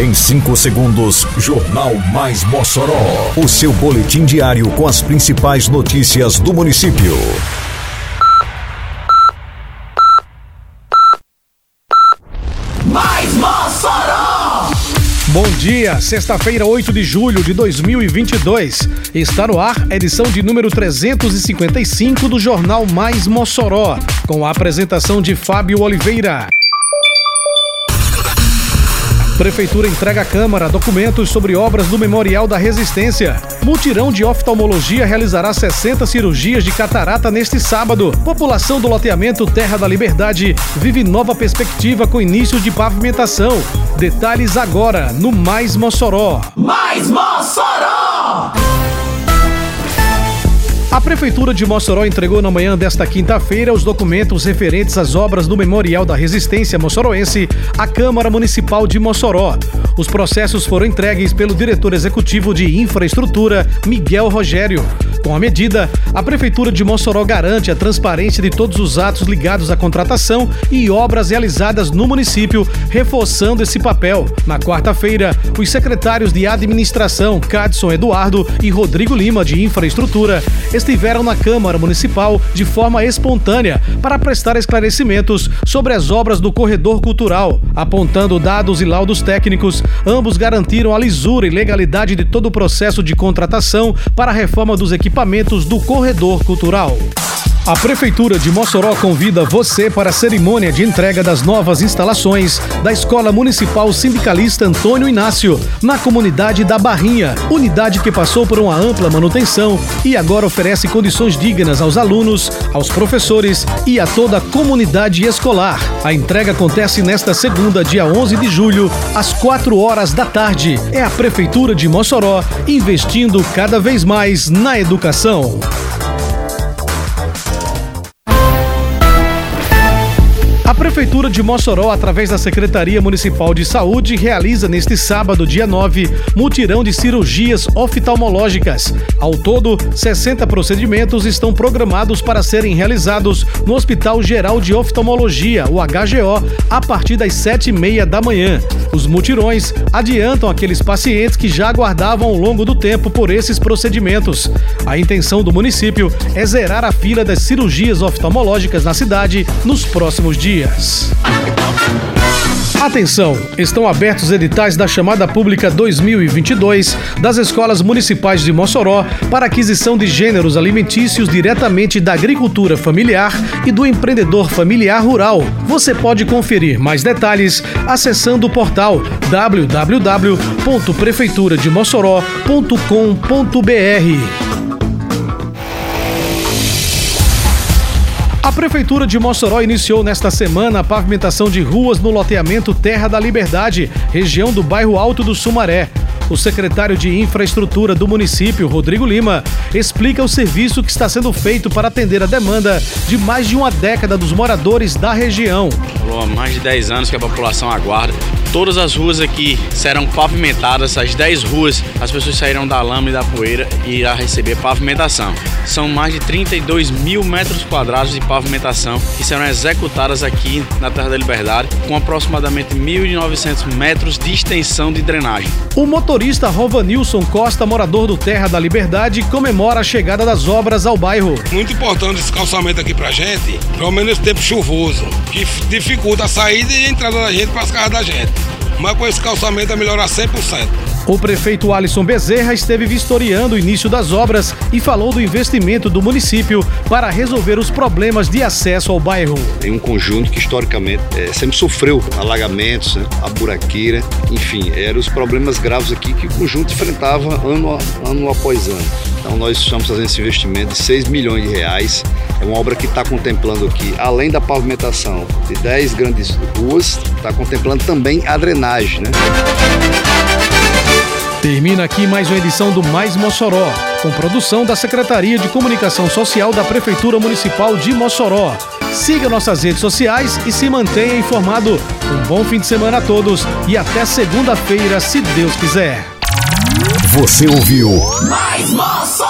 Em 5 segundos, Jornal Mais Mossoró. O seu boletim diário com as principais notícias do município. Mais Mossoró! Bom dia, sexta-feira, 8 de julho de 2022. Está no ar edição de número 355 do Jornal Mais Mossoró, com a apresentação de Fábio Oliveira. Prefeitura entrega à Câmara documentos sobre obras do Memorial da Resistência. Mutirão de oftalmologia realizará 60 cirurgias de catarata neste sábado. População do loteamento Terra da Liberdade vive nova perspectiva com início de pavimentação. Detalhes agora no Mais Mossoró. Mais Mossoró! A Prefeitura de Mossoró entregou na manhã desta quinta-feira os documentos referentes às obras do Memorial da Resistência Mossoroense à Câmara Municipal de Mossoró. Os processos foram entregues pelo diretor executivo de Infraestrutura, Miguel Rogério. Com a medida, a Prefeitura de Mossoró garante a transparência de todos os atos ligados à contratação e obras realizadas no município, reforçando esse papel. Na quarta-feira, os secretários de Administração, Cadson Eduardo e Rodrigo Lima, de Infraestrutura, estiveram na Câmara Municipal de forma espontânea para prestar esclarecimentos sobre as obras do corredor cultural. Apontando dados e laudos técnicos, ambos garantiram a lisura e legalidade de todo o processo de contratação para a reforma dos equipamentos do corredor cultural. A Prefeitura de Mossoró convida você para a cerimônia de entrega das novas instalações da Escola Municipal Sindicalista Antônio Inácio, na comunidade da Barrinha, unidade que passou por uma ampla manutenção e agora oferece condições dignas aos alunos, aos professores e a toda a comunidade escolar. A entrega acontece nesta segunda, dia 11 de julho, às 4 horas da tarde. É a Prefeitura de Mossoró investindo cada vez mais na educação. A Prefeitura de Mossoró, através da Secretaria Municipal de Saúde, realiza neste sábado, dia 9, mutirão de cirurgias oftalmológicas. Ao todo, 60 procedimentos estão programados para serem realizados no Hospital Geral de Oftalmologia, o HGO, a partir das 7h30 da manhã. Os mutirões adiantam aqueles pacientes que já aguardavam ao longo do tempo por esses procedimentos. A intenção do município é zerar a fila das cirurgias oftalmológicas na cidade nos próximos dias. Atenção! Estão abertos editais da chamada pública 2022 das escolas municipais de Mossoró para aquisição de gêneros alimentícios diretamente da agricultura familiar e do empreendedor familiar rural. Você pode conferir mais detalhes acessando o portal www.prefeiturademossoró.com.br. A Prefeitura de Mossoró iniciou nesta semana a pavimentação de ruas no loteamento Terra da Liberdade, região do bairro Alto do Sumaré. O secretário de Infraestrutura do município, Rodrigo Lima, explica o serviço que está sendo feito para atender a demanda de mais de uma década dos moradores da região. Há mais de 10 anos que a população aguarda. Todas as ruas aqui serão pavimentadas, as 10 ruas, as pessoas sairão da lama e da poeira e irá receber pavimentação. São mais de 32 mil metros quadrados de pavimentação que serão executadas aqui na Terra da Liberdade, com aproximadamente 1.900 metros de extensão de drenagem. O motorista Rovanilson Costa, morador do Terra da Liberdade, comemora a chegada das obras ao bairro. Muito importante esse calçamento aqui pra gente, pelo menos tempo chuvoso, que dificulta a saída e a entrada da gente para as casas da gente. Mas com esse calçamento vai melhorar 100%. O prefeito Alisson Bezerra esteve vistoriando o início das obras e falou do investimento do município para resolver os problemas de acesso ao bairro. Tem um conjunto que historicamente é, sempre sofreu alagamentos, né, a buraqueira, enfim, eram os problemas graves aqui que o conjunto enfrentava ano, ano após ano. Então nós estamos fazendo esse investimento de 6 milhões de reais. É uma obra que está contemplando aqui, além da pavimentação de 10 grandes ruas, está contemplando também a drenagem. Né? Termina aqui mais uma edição do Mais Mossoró, com produção da Secretaria de Comunicação Social da Prefeitura Municipal de Mossoró. Siga nossas redes sociais e se mantenha informado. Um bom fim de semana a todos e até segunda-feira, se Deus quiser. Você ouviu Mais Mossoró!